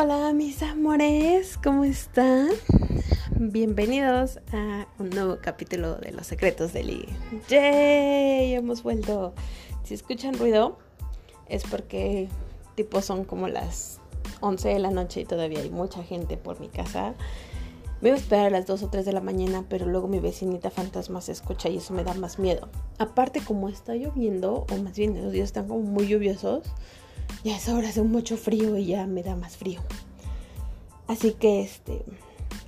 Hola mis amores, ¿cómo están? Bienvenidos a un nuevo capítulo de Los Secretos de Lee. ¡Yay! Hemos vuelto. Si escuchan ruido es porque tipo son como las 11 de la noche y todavía hay mucha gente por mi casa. Me iba a esperar a las 2 o 3 de la mañana, pero luego mi vecinita fantasma se escucha y eso me da más miedo. Aparte, como está lloviendo, o más bien los días están como muy lluviosos, ya es hora, hace mucho frío y ya me da más frío. Así que, este,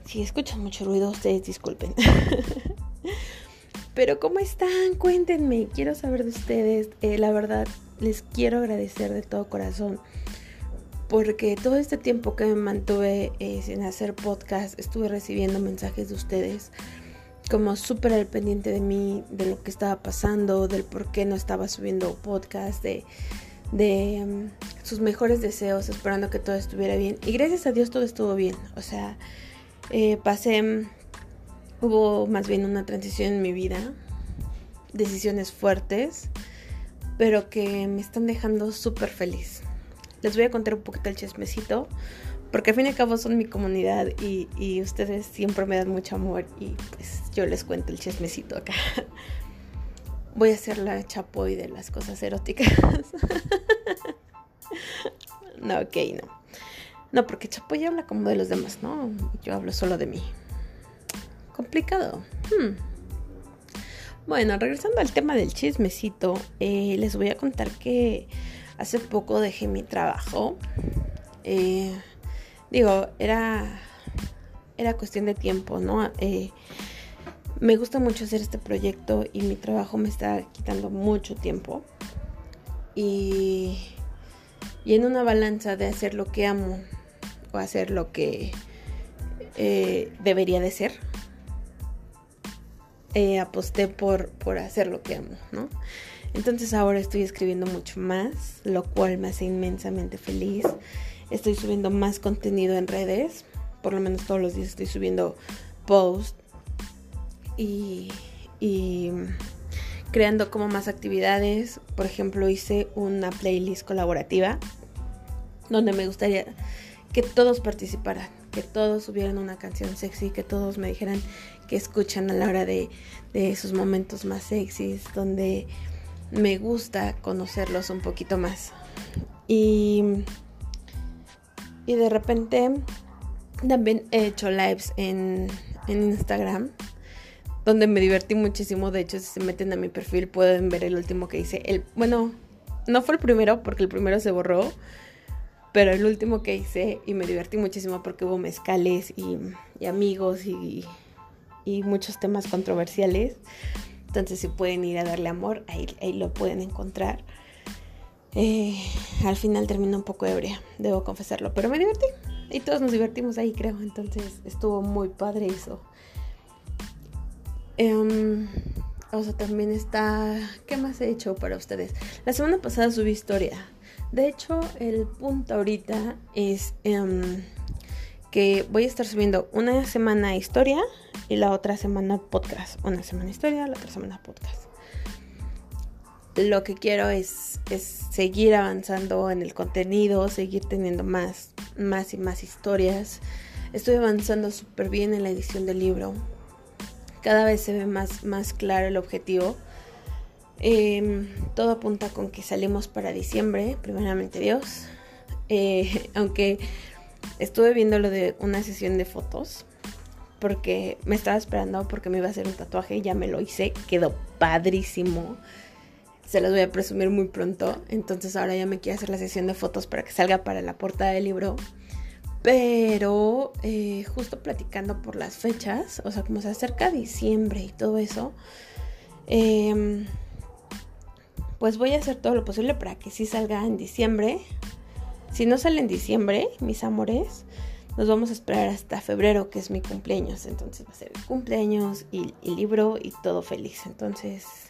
si escuchan mucho ruido, ustedes disculpen. Pero ¿cómo están? Cuéntenme, quiero saber de ustedes. Eh, la verdad, les quiero agradecer de todo corazón porque todo este tiempo que me mantuve eh, sin hacer podcast, estuve recibiendo mensajes de ustedes como súper al pendiente de mí, de lo que estaba pasando, del por qué no estaba subiendo podcast, de, de mm, sus mejores deseos, esperando que todo estuviera bien. Y gracias a Dios todo estuvo bien. O sea, eh, pasé, mm, hubo más bien una transición en mi vida, decisiones fuertes, pero que me están dejando súper feliz les voy a contar un poquito el chismecito, porque al fin y al cabo son mi comunidad y, ustedes siempre me dan mucho amor y pues yo les cuento el chismecito acá. Voy a hacer la chapoy de las cosas eróticas. no, ok, no. No, porque chapoy habla como de los demás, ¿no? Yo hablo solo de mí. Complicado. Hmm. Bueno, regresando al tema del chismecito, eh, les voy a contar que Hace poco dejé mi trabajo. Eh, digo, era, era cuestión de tiempo, ¿no? Eh, me gusta mucho hacer este proyecto y mi trabajo me está quitando mucho tiempo. Y, y en una balanza de hacer lo que amo o hacer lo que eh, debería de ser, aposté por, por hacer lo que amo, ¿no? Entonces ahora estoy escribiendo mucho más, lo cual me hace inmensamente feliz. Estoy subiendo más contenido en redes, por lo menos todos los días estoy subiendo posts y, creando como más actividades. Por ejemplo, hice una playlist colaborativa donde me gustaría que todos participaran, que todos subieran una canción sexy, que todos me dijeran que escuchan a la hora de, de esos momentos más sexys, donde me gusta conocerlos un poquito más. Y, y de repente también he hecho lives en, en Instagram donde me divertí muchísimo. De hecho, si se meten a mi perfil pueden ver el último que hice. El, bueno, no fue el primero porque el primero se borró, pero el último que hice y me divertí muchísimo porque hubo mezcales y, amigos y, y muchos temas controversiales. Entonces si pueden ir a darle amor, ahí, lo pueden encontrar. Eh, al final terminó un poco ebria, debo confesarlo, pero me divertí. Y todos nos divertimos ahí, creo. Entonces estuvo muy padre eso. Sea, también está... ¿Qué más he hecho para ustedes? La semana pasada subí historia. De hecho, el punto ahorita es... Em, que voy a estar subiendo una semana historia y la otra semana podcast. Una semana historia, la otra semana podcast. Lo que quiero es, es seguir avanzando en el contenido, seguir teniendo más, más y más historias. Estoy avanzando súper bien en la edición del libro. Cada vez se ve más, más claro el objetivo. Em, todo apunta con que salimos para diciembre, primeramente Dios. Eh, aunque estuve viendo lo de una sesión de fotos porque me estaba esperando porque me iba a hacer un tatuaje ya me lo hice, quedó padrísimo. Se los voy a presumir muy pronto, entonces ahora ya me quiero hacer la sesión de fotos para que salga para la portada del libro. Pero eh, justo platicando por las fechas, o sea, como se acerca diciembre y todo eso, em, pues voy a hacer todo lo posible para que sí salga en diciembre si no sale en diciembre, mis amores, nos vamos a esperar hasta febrero, que es mi cumpleaños. Entonces va a ser cumpleaños y, el libro y todo feliz. Entonces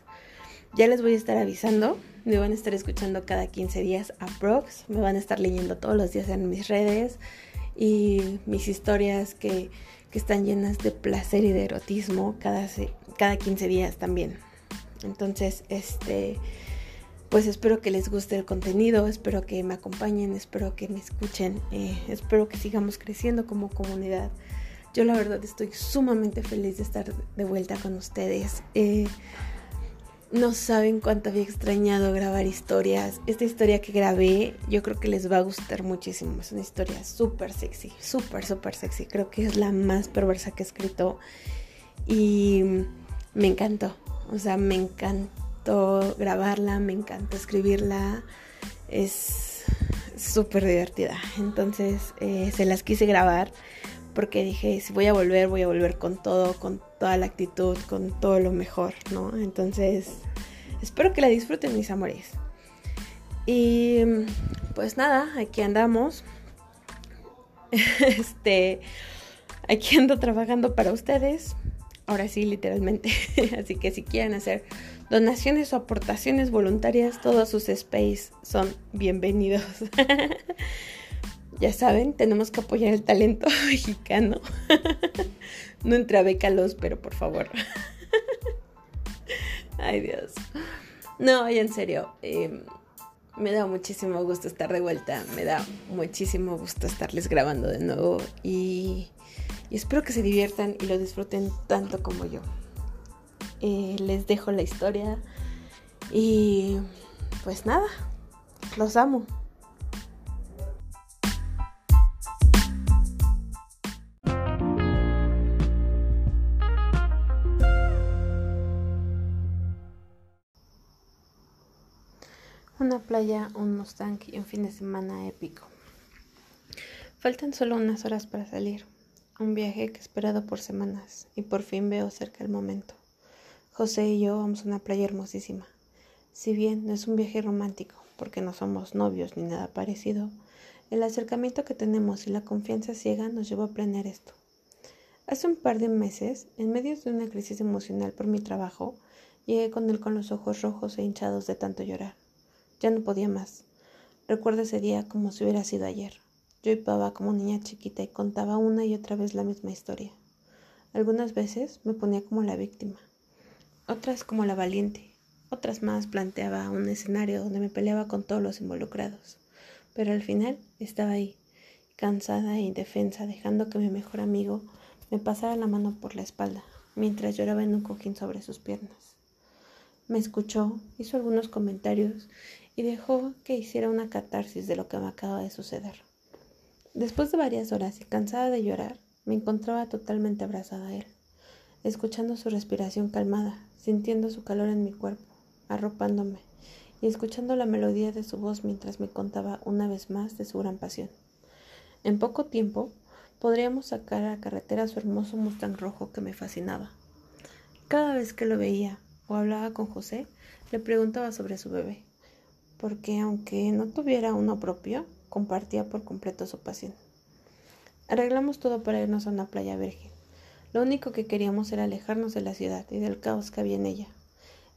ya les voy a estar avisando. Me van a estar escuchando cada 15 días a Prox. Me van a estar leyendo todos los días en mis redes. Y mis historias que, que están llenas de placer y de erotismo cada, cada 15 días también. Entonces, este pues espero que les guste el contenido, espero que me acompañen, espero que me escuchen, eh, espero que sigamos creciendo como comunidad. Yo la verdad estoy sumamente feliz de estar de vuelta con ustedes. Eh, no saben cuánto había extrañado grabar historias. Esta historia que grabé yo creo que les va a gustar muchísimo. Es una historia súper sexy, súper, súper sexy. Creo que es la más perversa que he escrito. Y me encantó. O sea, me encantó grabarla, me encantó escribirla. Es súper divertida. Entonces eh, se las quise grabar porque dije, si voy a volver, voy a volver con todo, con toda la actitud, con todo lo mejor, ¿no? Entonces, espero que la disfruten mis amores. Y pues nada, aquí andamos. este, aquí ando trabajando para ustedes. Ahora sí, literalmente. Así que si quieren hacer donaciones o aportaciones voluntarias, todos sus space son bienvenidos. ya saben, tenemos que apoyar el talento mexicano. no entre a pero por favor. Ay Dios. No, y en serio, em, me da muchísimo gusto estar de vuelta, me da muchísimo gusto estarles grabando de nuevo y, espero que se diviertan y lo disfruten tanto como yo. Eh, les dejo la historia y pues nada, los amo. Playa, un Mustang y un fin de semana épico. Faltan solo unas horas para salir. Un viaje que he esperado por semanas y por fin veo cerca el momento. José y yo vamos a una playa hermosísima. Si bien no es un viaje romántico, porque no somos novios ni nada parecido, el acercamiento que tenemos y la confianza ciega nos llevó a planear esto. Hace un par de meses, en medio de una crisis emocional por mi trabajo, llegué con él con los ojos rojos e hinchados de tanto llorar. Ya no podía más. Recuerdo ese día como si hubiera sido ayer. Yo hipaba como niña chiquita y contaba una y otra vez la misma historia. Algunas veces me ponía como la víctima, otras como la valiente, otras más planteaba un escenario donde me peleaba con todos los involucrados. Pero al final estaba ahí, cansada e indefensa, dejando que mi mejor amigo me pasara la mano por la espalda, mientras lloraba en un cojín sobre sus piernas. Me escuchó, hizo algunos comentarios y dejó que hiciera una catarsis de lo que me acaba de suceder. Después de varias horas y cansada de llorar, me encontraba totalmente abrazada a él, escuchando su respiración calmada, sintiendo su calor en mi cuerpo, arropándome y escuchando la melodía de su voz mientras me contaba una vez más de su gran pasión. En poco tiempo podríamos sacar a la carretera su hermoso Mustang rojo que me fascinaba. Cada vez que lo veía o hablaba con José, le preguntaba sobre su bebé porque aunque no tuviera uno propio, compartía por completo su pasión. Arreglamos todo para irnos a una playa virgen. Lo único que queríamos era alejarnos de la ciudad y del caos que había en ella.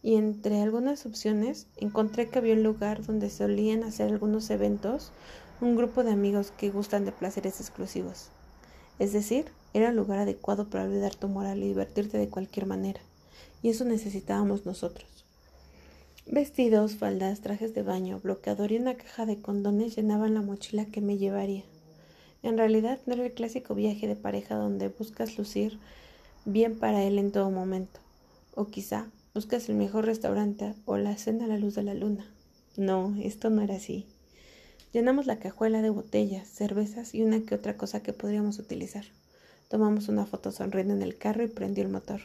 Y entre algunas opciones encontré que había un lugar donde solían hacer algunos eventos un grupo de amigos que gustan de placeres exclusivos. Es decir, era el lugar adecuado para olvidar tu moral y divertirte de cualquier manera. Y eso necesitábamos nosotros. Vestidos, faldas, trajes de baño, bloqueador y una caja de condones llenaban la mochila que me llevaría. En realidad no era el clásico viaje de pareja donde buscas lucir bien para él en todo momento. O quizá buscas el mejor restaurante o la cena a la luz de la luna. No, esto no era así. Llenamos la cajuela de botellas, cervezas y una que otra cosa que podríamos utilizar. Tomamos una foto sonriendo en el carro y prendió el motor.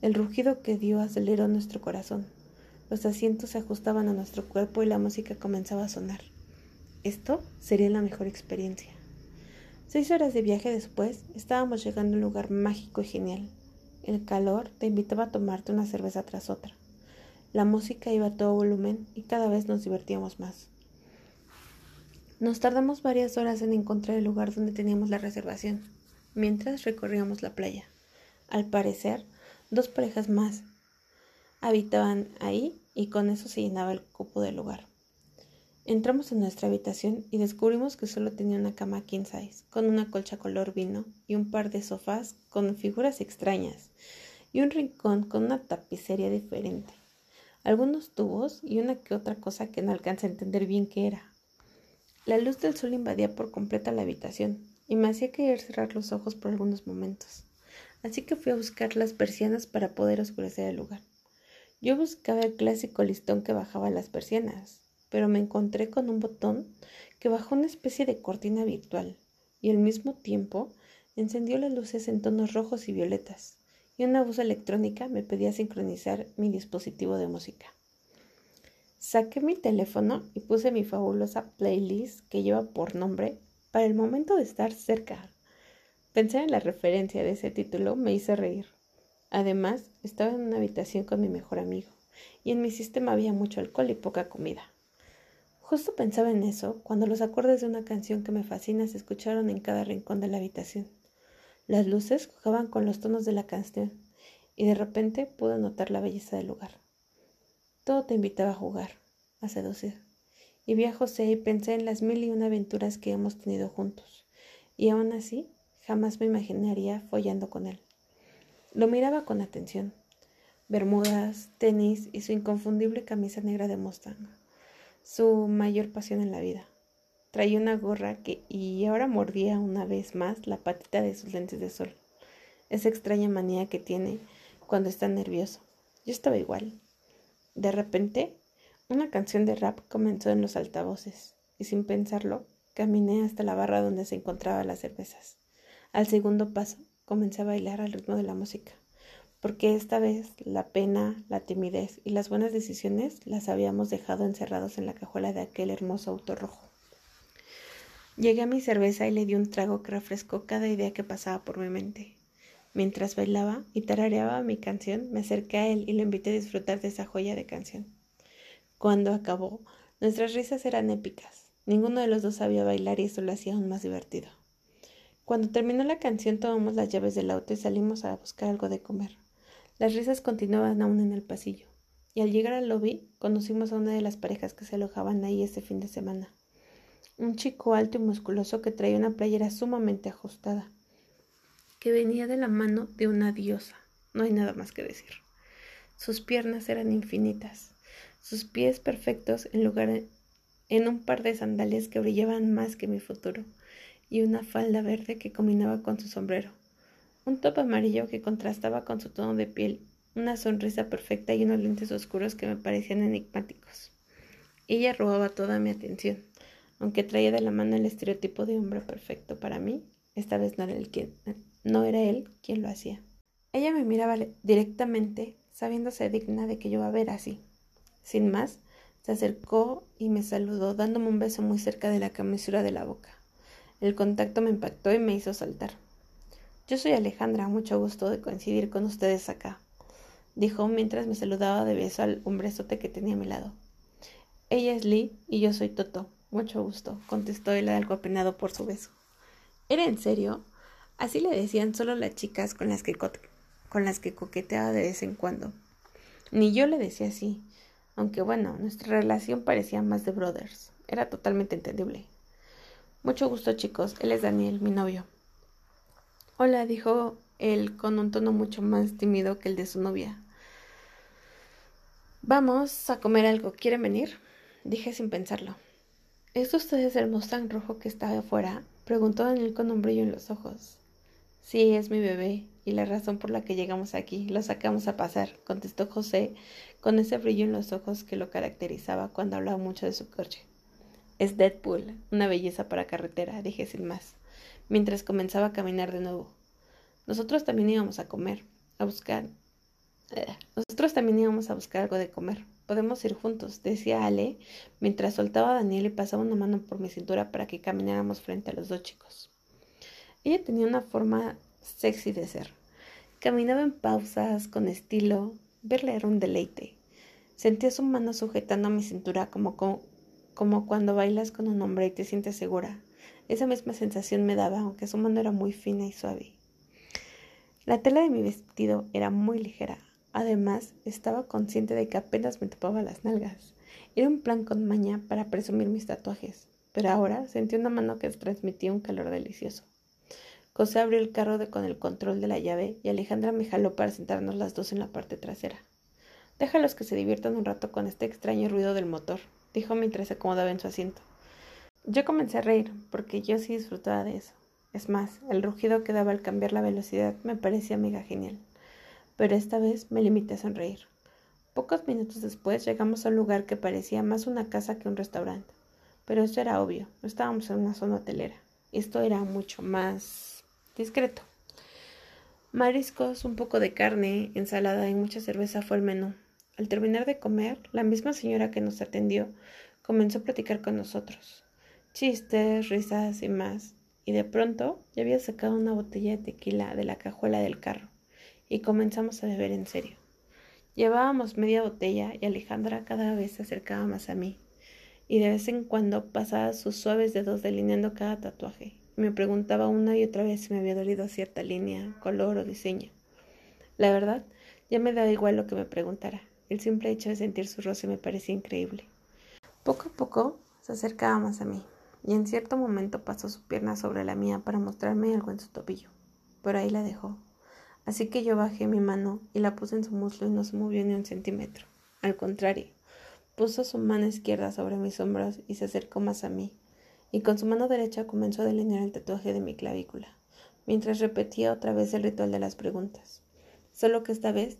El rugido que dio aceleró nuestro corazón. Los asientos se ajustaban a nuestro cuerpo y la música comenzaba a sonar. Esto sería la mejor experiencia. Seis horas de viaje después, estábamos llegando a un lugar mágico y genial. El calor te invitaba a tomarte una cerveza tras otra. La música iba a todo volumen y cada vez nos divertíamos más. Nos tardamos varias horas en encontrar el lugar donde teníamos la reservación, mientras recorríamos la playa. Al parecer, dos parejas más habitaban ahí y con eso se llenaba el cupo del lugar. Entramos en nuestra habitación y descubrimos que solo tenía una cama king size, con una colcha color vino y un par de sofás con figuras extrañas y un rincón con una tapicería diferente. algunos tubos y una que otra cosa que no alcanza a entender bien qué era. La luz del sol invadía por completa la habitación y me hacía querer cerrar los ojos por algunos momentos. Así que fui a buscar las persianas para poder oscurecer el lugar. Yo buscaba el clásico listón que bajaba las persianas, pero me encontré con un botón que bajó una especie de cortina virtual y al mismo tiempo encendió las luces en tonos rojos y violetas, y una voz electrónica me pedía sincronizar mi dispositivo de música. Saqué mi teléfono y puse mi fabulosa playlist que lleva por nombre Para el momento de estar cerca. Pensar en la referencia de ese título me hizo reír. Además, estaba en una habitación con mi mejor amigo, y en mi sistema había mucho alcohol y poca comida. Justo pensaba en eso cuando los acordes de una canción que me fascina se escucharon en cada rincón de la habitación. Las luces jugaban con los tonos de la canción, y de repente pude notar la belleza del lugar. Todo te invitaba a jugar, a seducir. Y vi a José y pensé en las mil y una aventuras que hemos tenido juntos, y aún así jamás me imaginaría follando con él. Lo miraba con atención. Bermudas, tenis y su inconfundible camisa negra de Mustang. Su mayor pasión en la vida. Traía una gorra que y ahora mordía una vez más la patita de sus lentes de sol. Esa extraña manía que tiene cuando está nervioso. Yo estaba igual. De repente, una canción de rap comenzó en los altavoces y sin pensarlo, caminé hasta la barra donde se encontraban las cervezas. Al segundo paso, comencé a bailar al ritmo de la música, porque esta vez la pena, la timidez y las buenas decisiones las habíamos dejado encerrados en la cajuela de aquel hermoso auto rojo. Llegué a mi cerveza y le di un trago que refrescó cada idea que pasaba por mi mente. Mientras bailaba y tarareaba mi canción, me acerqué a él y lo invité a disfrutar de esa joya de canción. Cuando acabó, nuestras risas eran épicas. Ninguno de los dos sabía bailar y eso lo hacía aún más divertido. Cuando terminó la canción tomamos las llaves del auto y salimos a buscar algo de comer. Las risas continuaban aún en el pasillo, y al llegar al lobby conocimos a una de las parejas que se alojaban ahí ese fin de semana. Un chico alto y musculoso que traía una playera sumamente ajustada, que venía de la mano de una diosa. No hay nada más que decir. Sus piernas eran infinitas, sus pies perfectos en lugar en un par de sandalias que brillaban más que mi futuro y una falda verde que combinaba con su sombrero, un top amarillo que contrastaba con su tono de piel, una sonrisa perfecta y unos lentes oscuros que me parecían enigmáticos. Ella robaba toda mi atención, aunque traía de la mano el estereotipo de hombre perfecto para mí, esta vez no era, el quien, no era él quien lo hacía. Ella me miraba directamente, sabiéndose digna de que yo iba a ver así. Sin más, se acercó y me saludó, dándome un beso muy cerca de la camisura de la boca. El contacto me impactó y me hizo saltar. Yo soy Alejandra, mucho gusto de coincidir con ustedes acá, dijo mientras me saludaba de beso al hombrezote que tenía a mi lado. Ella es Lee y yo soy Toto. Mucho gusto, contestó él algo apenado por su beso. ¿Era en serio? Así le decían solo las chicas con las que, con las que coqueteaba de vez en cuando. Ni yo le decía así, aunque bueno, nuestra relación parecía más de brothers. Era totalmente entendible. Mucho gusto, chicos. Él es Daniel, mi novio. Hola, dijo él con un tono mucho más tímido que el de su novia. Vamos a comer algo. ¿Quieren venir? Dije sin pensarlo. ¿Es usted el Mustang rojo que está afuera? Preguntó Daniel con un brillo en los ojos. Sí, es mi bebé, y la razón por la que llegamos aquí. Lo sacamos a pasar, contestó José, con ese brillo en los ojos que lo caracterizaba cuando hablaba mucho de su coche. Es Deadpool, una belleza para carretera, dije sin más, mientras comenzaba a caminar de nuevo. Nosotros también íbamos a comer, a buscar. Eh, nosotros también íbamos a buscar algo de comer. Podemos ir juntos, decía Ale, mientras soltaba a Daniel y pasaba una mano por mi cintura para que camináramos frente a los dos chicos. Ella tenía una forma sexy de ser. Caminaba en pausas, con estilo. Verle era un deleite. Sentía su mano sujetando a mi cintura como, como, como cuando bailas con un hombre y te sientes segura. Esa misma sensación me daba, aunque su mano era muy fina y suave. La tela de mi vestido era muy ligera. Además, estaba consciente de que apenas me topaba las nalgas. Era un plan con maña para presumir mis tatuajes, pero ahora sentí una mano que transmitía un calor delicioso. José abrió el carro con el control de la llave y Alejandra me jaló para sentarnos las dos en la parte trasera. Déjalos que se diviertan un rato con este extraño ruido del motor, dijo mientras se acomodaba en su asiento. Yo comencé a reír, porque yo sí disfrutaba de eso. Es más, el rugido que daba al cambiar la velocidad me parecía mega genial. Pero esta vez me limité a sonreír. Pocos minutos después llegamos a un lugar que parecía más una casa que un restaurante. Pero eso era obvio, no estábamos en una zona hotelera. Esto era mucho más discreto. Mariscos, un poco de carne, ensalada y mucha cerveza fue el menú. Al terminar de comer, la misma señora que nos atendió comenzó a platicar con nosotros. Chistes, risas y más. Y de pronto ya había sacado una botella de tequila de la cajuela del carro y comenzamos a beber en serio. Llevábamos media botella y Alejandra cada vez se acercaba más a mí y de vez en cuando pasaba sus suaves dedos delineando cada tatuaje me preguntaba una y otra vez si me había dolido cierta línea, color o diseño. La verdad, ya me daba igual lo que me preguntara. El simple hecho de sentir su roce me parecía increíble. Poco a poco se acercaba más a mí, y en cierto momento pasó su pierna sobre la mía para mostrarme algo en su tobillo. Pero ahí la dejó. Así que yo bajé mi mano y la puse en su muslo y no se movió ni un centímetro. Al contrario, puso su mano izquierda sobre mis hombros y se acercó más a mí y con su mano derecha comenzó a delinear el tatuaje de mi clavícula, mientras repetía otra vez el ritual de las preguntas. Solo que esta vez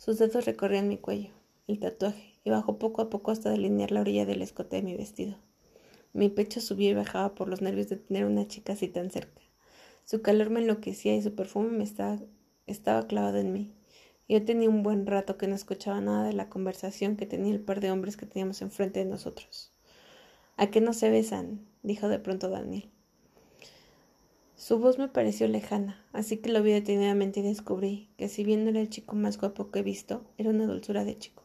sus dedos recorrían mi cuello, el tatuaje, y bajó poco a poco hasta delinear la orilla del escote de mi vestido. Mi pecho subía y bajaba por los nervios de tener una chica así tan cerca. Su calor me enloquecía y su perfume me estaba, estaba clavado en mí. Yo tenía un buen rato que no escuchaba nada de la conversación que tenía el par de hombres que teníamos enfrente de nosotros. ¿A qué no se besan? dijo de pronto Daniel. Su voz me pareció lejana, así que lo vi detenidamente y descubrí que si bien no era el chico más guapo que he visto, era una dulzura de chico.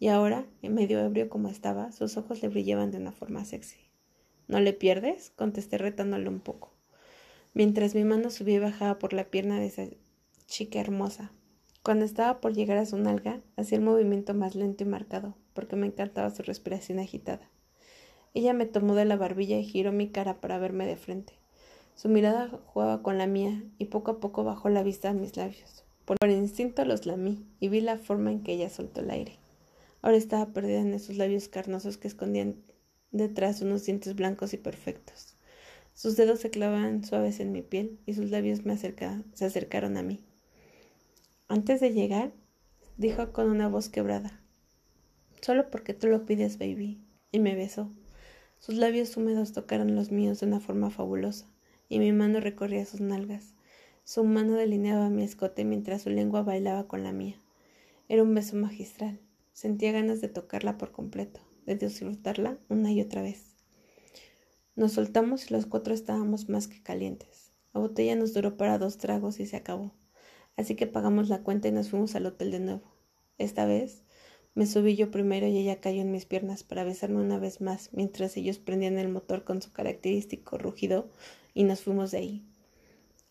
Y ahora, en medio ebrio como estaba, sus ojos le brillaban de una forma sexy. ¿No le pierdes? contesté retándole un poco, mientras mi mano subía y bajaba por la pierna de esa chica hermosa. Cuando estaba por llegar a su nalga, hacía el movimiento más lento y marcado, porque me encantaba su respiración agitada. Ella me tomó de la barbilla y giró mi cara para verme de frente. Su mirada jugaba con la mía y poco a poco bajó la vista a mis labios. Por instinto los lamí y vi la forma en que ella soltó el aire. Ahora estaba perdida en esos labios carnosos que escondían detrás unos dientes blancos y perfectos. Sus dedos se clavaban suaves en mi piel y sus labios me se acercaron a mí. Antes de llegar, dijo con una voz quebrada, solo porque tú lo pides, baby, y me besó. Sus labios húmedos tocaron los míos de una forma fabulosa, y mi mano recorría sus nalgas. Su mano delineaba mi escote mientras su lengua bailaba con la mía. Era un beso magistral. Sentía ganas de tocarla por completo, de disfrutarla una y otra vez. Nos soltamos y los cuatro estábamos más que calientes. La botella nos duró para dos tragos y se acabó. Así que pagamos la cuenta y nos fuimos al hotel de nuevo. Esta vez me subí yo primero y ella cayó en mis piernas para besarme una vez más, mientras ellos prendían el motor con su característico rugido y nos fuimos de ahí.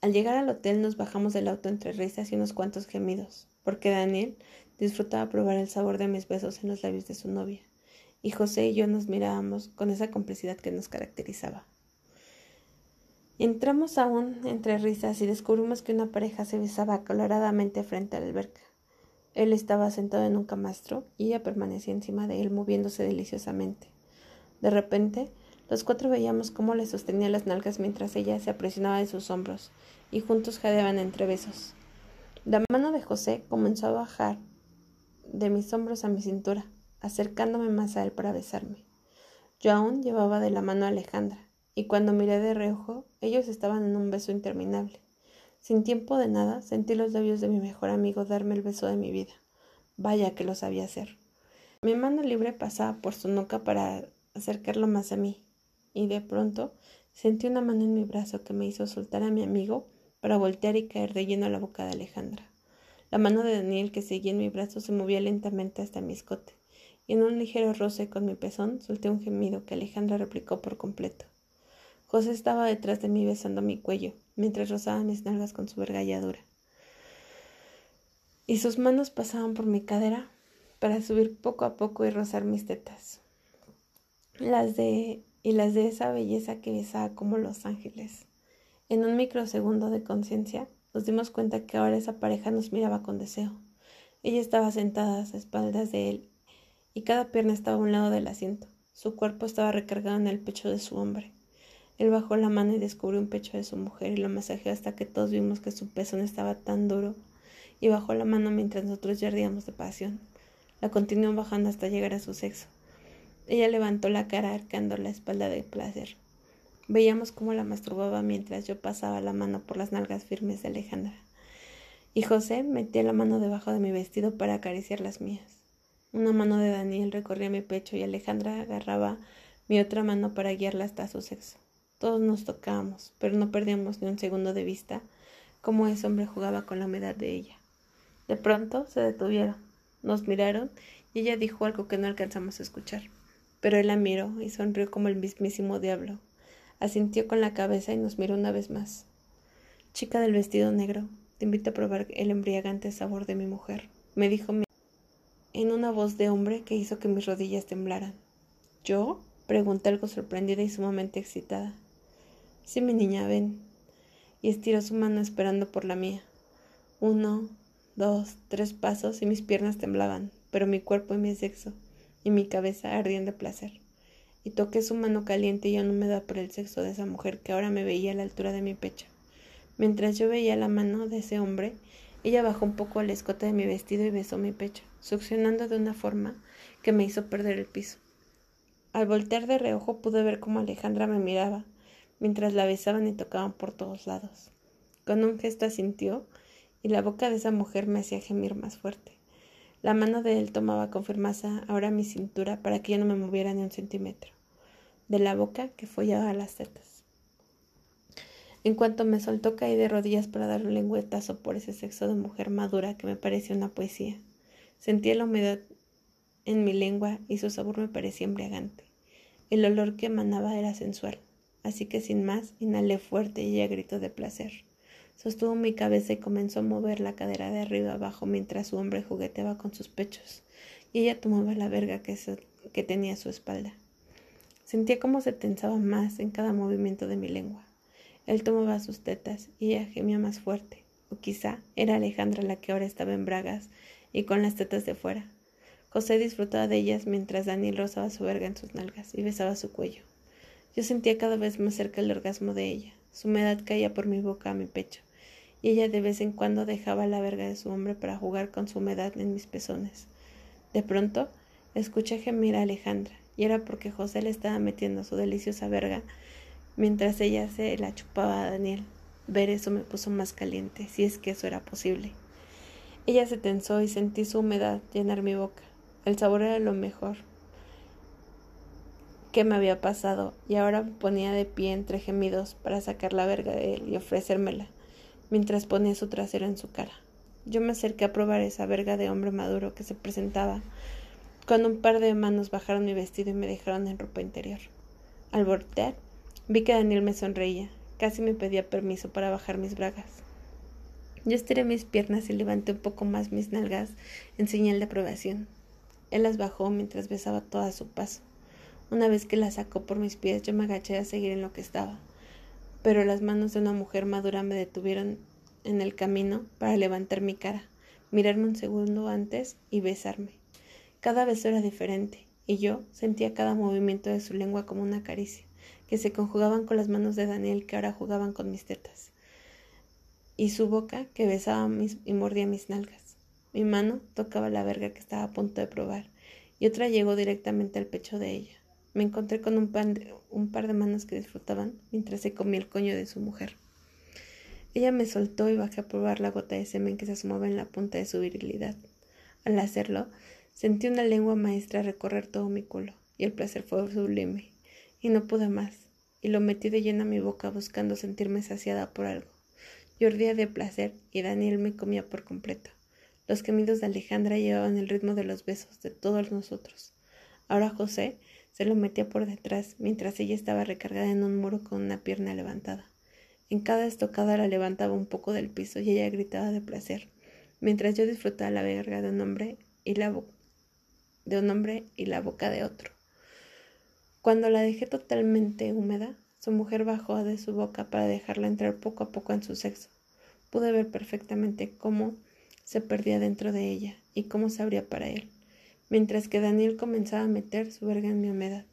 Al llegar al hotel nos bajamos del auto entre risas y unos cuantos gemidos, porque Daniel disfrutaba probar el sabor de mis besos en los labios de su novia, y José y yo nos mirábamos con esa complicidad que nos caracterizaba. Entramos aún entre risas y descubrimos que una pareja se besaba coloradamente frente a la alberca. Él estaba sentado en un camastro y ella permanecía encima de él moviéndose deliciosamente. De repente, los cuatro veíamos cómo le sostenía las nalgas mientras ella se apresionaba de sus hombros y juntos jadeaban entre besos. La mano de José comenzó a bajar de mis hombros a mi cintura, acercándome más a él para besarme. Yo aún llevaba de la mano a Alejandra, y cuando miré de reojo, ellos estaban en un beso interminable. Sin tiempo de nada, sentí los labios de mi mejor amigo darme el beso de mi vida. Vaya que lo sabía hacer. Mi mano libre pasaba por su nuca para acercarlo más a mí, y de pronto sentí una mano en mi brazo que me hizo soltar a mi amigo para voltear y caer de lleno a la boca de Alejandra. La mano de Daniel que seguía en mi brazo se movía lentamente hasta mi escote, y en un ligero roce con mi pezón solté un gemido que Alejandra replicó por completo. José estaba detrás de mí besando mi cuello, mientras rozaba mis nalgas con su vergalladura. Y sus manos pasaban por mi cadera para subir poco a poco y rozar mis tetas. Las de y las de esa belleza que besaba como los ángeles. En un microsegundo de conciencia nos dimos cuenta que ahora esa pareja nos miraba con deseo. Ella estaba sentada a espaldas de él y cada pierna estaba a un lado del asiento. Su cuerpo estaba recargado en el pecho de su hombre. Él bajó la mano y descubrió un pecho de su mujer y lo masajeó hasta que todos vimos que su peso no estaba tan duro y bajó la mano mientras nosotros ya ardíamos de pasión. La continuó bajando hasta llegar a su sexo. Ella levantó la cara arcando la espalda de placer. Veíamos cómo la masturbaba mientras yo pasaba la mano por las nalgas firmes de Alejandra. Y José metía la mano debajo de mi vestido para acariciar las mías. Una mano de Daniel recorría mi pecho y Alejandra agarraba mi otra mano para guiarla hasta su sexo. Todos nos tocábamos, pero no perdíamos ni un segundo de vista cómo ese hombre jugaba con la humedad de ella. De pronto se detuvieron, nos miraron y ella dijo algo que no alcanzamos a escuchar. Pero él la miró y sonrió como el mismísimo diablo. Asintió con la cabeza y nos miró una vez más. Chica del vestido negro, te invito a probar el embriagante sabor de mi mujer, me dijo en una voz de hombre que hizo que mis rodillas temblaran. ¿Yo? pregunté algo sorprendida y sumamente excitada. Sí, mi niña, ven. Y estiró su mano esperando por la mía. Uno, dos, tres pasos y mis piernas temblaban, pero mi cuerpo y mi sexo y mi cabeza ardían de placer. Y toqué su mano caliente y aún húmeda por el sexo de esa mujer que ahora me veía a la altura de mi pecho. Mientras yo veía la mano de ese hombre, ella bajó un poco al escote de mi vestido y besó mi pecho, succionando de una forma que me hizo perder el piso. Al voltear de reojo pude ver cómo Alejandra me miraba, mientras la besaban y tocaban por todos lados. Con un gesto asintió, y la boca de esa mujer me hacía gemir más fuerte. La mano de él tomaba con firmeza ahora mi cintura para que yo no me moviera ni un centímetro. De la boca que follaba las tetas. En cuanto me soltó caí de rodillas para dar un lengüetazo por ese sexo de mujer madura que me parecía una poesía. Sentía la humedad en mi lengua y su sabor me parecía embriagante. El olor que emanaba era sensual, así que sin más inhalé fuerte y ella gritó de placer. Sostuvo mi cabeza y comenzó a mover la cadera de arriba abajo mientras su hombre jugueteaba con sus pechos y ella tomaba la verga que, que tenía a su espalda. Sentía cómo se tensaba más en cada movimiento de mi lengua. Él tomaba sus tetas y ella gemía más fuerte. O quizá era Alejandra la que ahora estaba en bragas y con las tetas de fuera. José disfrutaba de ellas mientras Daniel rozaba su verga en sus nalgas y besaba su cuello. Yo sentía cada vez más cerca el orgasmo de ella. Su humedad caía por mi boca a mi pecho, y ella de vez en cuando dejaba la verga de su hombre para jugar con su humedad en mis pezones. De pronto, escuché gemir a Alejandra, y era porque José le estaba metiendo su deliciosa verga mientras ella se la chupaba a Daniel. Ver eso me puso más caliente, si es que eso era posible. Ella se tensó y sentí su humedad llenar mi boca. El sabor era lo mejor que me había pasado y ahora me ponía de pie entre gemidos para sacar la verga de él y ofrecérmela, mientras ponía su trasero en su cara. Yo me acerqué a probar esa verga de hombre maduro que se presentaba, cuando un par de manos bajaron mi vestido y me dejaron en ropa interior. Al voltear, Vi que Daniel me sonreía, casi me pedía permiso para bajar mis bragas. Yo estiré mis piernas y levanté un poco más mis nalgas en señal de aprobación. Él las bajó mientras besaba toda su paso. Una vez que las sacó por mis pies, yo me agaché a seguir en lo que estaba. Pero las manos de una mujer madura me detuvieron en el camino para levantar mi cara, mirarme un segundo antes y besarme. Cada beso era diferente, y yo sentía cada movimiento de su lengua como una caricia que se conjugaban con las manos de Daniel que ahora jugaban con mis tetas, y su boca que besaba mis, y mordía mis nalgas. Mi mano tocaba la verga que estaba a punto de probar, y otra llegó directamente al pecho de ella. Me encontré con un, un par de manos que disfrutaban mientras se comía el coño de su mujer. Ella me soltó y bajé a probar la gota de semen que se asomaba en la punta de su virilidad. Al hacerlo, sentí una lengua maestra recorrer todo mi culo, y el placer fue sublime y no pude más, y lo metí de lleno a mi boca buscando sentirme saciada por algo. Yo de placer y Daniel me comía por completo. Los gemidos de Alejandra llevaban el ritmo de los besos de todos nosotros. Ahora José se lo metía por detrás mientras ella estaba recargada en un muro con una pierna levantada. En cada estocada la levantaba un poco del piso y ella gritaba de placer, mientras yo disfrutaba la verga de un hombre y la de un hombre y la boca de otro. Cuando la dejé totalmente húmeda, su mujer bajó de su boca para dejarla entrar poco a poco en su sexo. Pude ver perfectamente cómo se perdía dentro de ella y cómo se abría para él, mientras que Daniel comenzaba a meter su verga en mi humedad,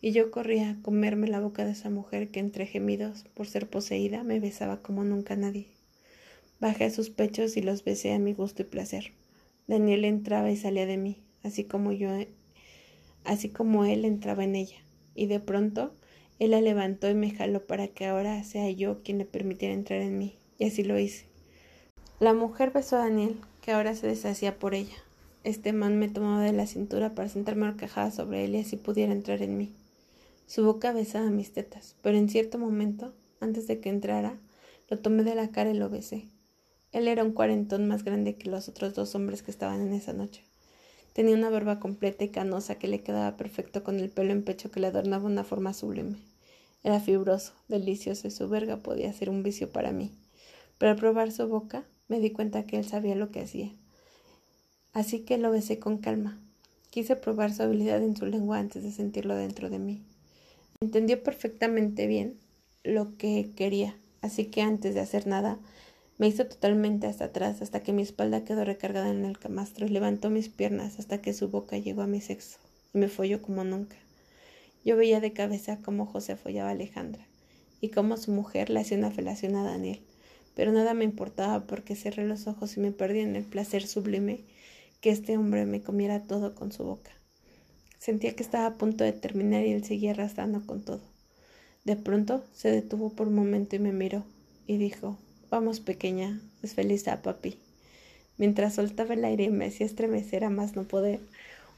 y yo corría a comerme la boca de esa mujer que entre gemidos por ser poseída me besaba como nunca nadie. Bajé a sus pechos y los besé a mi gusto y placer. Daniel entraba y salía de mí, así como yo, así como él entraba en ella, y de pronto él la levantó y me jaló para que ahora sea yo quien le permitiera entrar en mí, y así lo hice. La mujer besó a Daniel, que ahora se deshacía por ella. Este man me tomaba de la cintura para sentarme horcajada sobre él y así pudiera entrar en mí. Su boca besaba mis tetas, pero en cierto momento, antes de que entrara, lo tomé de la cara y lo besé. Él era un cuarentón más grande que los otros dos hombres que estaban en esa noche. Tenía una barba completa y canosa que le quedaba perfecto con el pelo en pecho que le adornaba una forma sublime. Era fibroso, delicioso y su verga podía ser un vicio para mí. Pero al probar su boca, me di cuenta que él sabía lo que hacía. Así que lo besé con calma. Quise probar su habilidad en su lengua antes de sentirlo dentro de mí. Entendió perfectamente bien lo que quería, así que antes de hacer nada, me hizo totalmente hasta atrás hasta que mi espalda quedó recargada en el camastro y levantó mis piernas hasta que su boca llegó a mi sexo y me folló como nunca. Yo veía de cabeza cómo José follaba a Alejandra y cómo su mujer le hacía una felación a Daniel pero nada me importaba porque cerré los ojos y me perdí en el placer sublime que este hombre me comiera todo con su boca. Sentía que estaba a punto de terminar y él seguía arrastrando con todo. De pronto se detuvo por un momento y me miró y dijo Vamos, pequeña, es feliz a papi. Mientras soltaba el aire y me hacía estremecer a más no poder,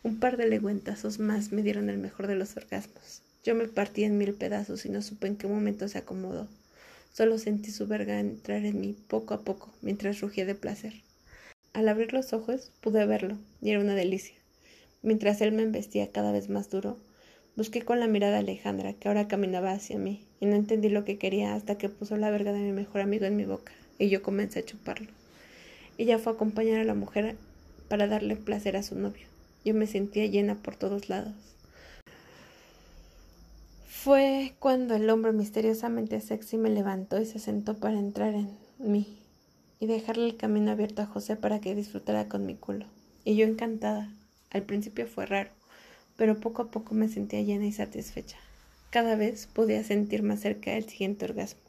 un par de legüentazos más me dieron el mejor de los orgasmos. Yo me partí en mil pedazos y no supe en qué momento se acomodó. Solo sentí su verga entrar en mí poco a poco mientras rugía de placer. Al abrir los ojos pude verlo y era una delicia. Mientras él me embestía cada vez más duro, busqué con la mirada a Alejandra, que ahora caminaba hacia mí, y no entendí lo que quería hasta que puso la verga de mi mejor amigo en mi boca, y yo comencé a chuparlo. Ella fue a acompañar a la mujer para darle placer a su novio. Yo me sentía llena por todos lados. Fue cuando el hombre misteriosamente sexy me levantó y se sentó para entrar en mí y dejarle el camino abierto a José para que disfrutara con mi culo. Y yo encantada. Al principio fue raro, pero poco a poco me sentía llena y satisfecha. Cada vez podía sentir más cerca del siguiente orgasmo.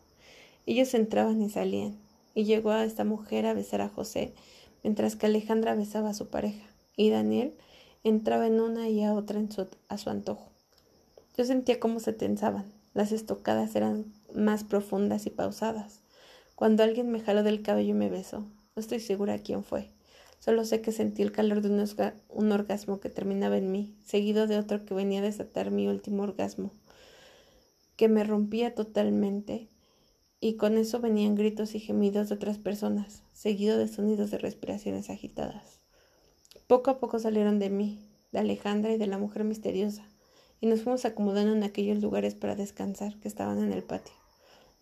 Ellos entraban y salían, y llegó a esta mujer a besar a José, mientras que Alejandra besaba a su pareja, y Daniel entraba en una y a otra en a su antojo. Yo sentía cómo se tensaban. Las estocadas eran más profundas y pausadas. Cuando alguien me jaló del cabello y me besó, no estoy segura quién fue. Solo sé que sentí el calor de un, orgasmo que terminaba en mí, seguido de otro que venía a desatar mi último orgasmo, que me rompía totalmente, y con eso venían gritos y gemidos de otras personas, seguido de sonidos de respiraciones agitadas. Poco a poco salieron de mí, de Alejandra y de la mujer misteriosa y nos fuimos acomodando en aquellos lugares para descansar que estaban en el patio.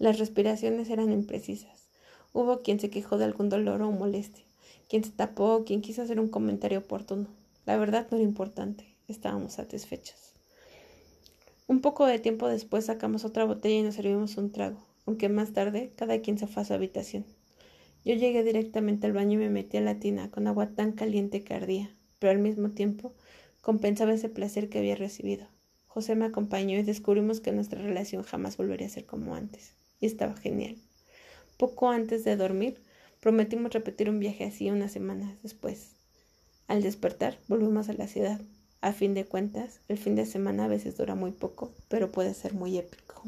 Las respiraciones eran imprecisas. Hubo quien se quejó de algún dolor o molestia, quien se tapó, quien quiso hacer un comentario oportuno. La verdad no era importante, estábamos satisfechos. Un poco de tiempo después sacamos otra botella y nos servimos un trago, aunque más tarde cada quien se fue a su habitación. Yo llegué directamente al baño y me metí a la tina con agua tan caliente que ardía, pero al mismo tiempo compensaba ese placer que había recibido. José me acompañó y descubrimos que nuestra relación jamás volvería a ser como antes. Y estaba genial. Poco antes de dormir, prometimos repetir un viaje así unas semanas después. Al despertar, volvimos a la ciudad. A fin de cuentas, el fin de semana a veces dura muy poco, pero puede ser muy épico.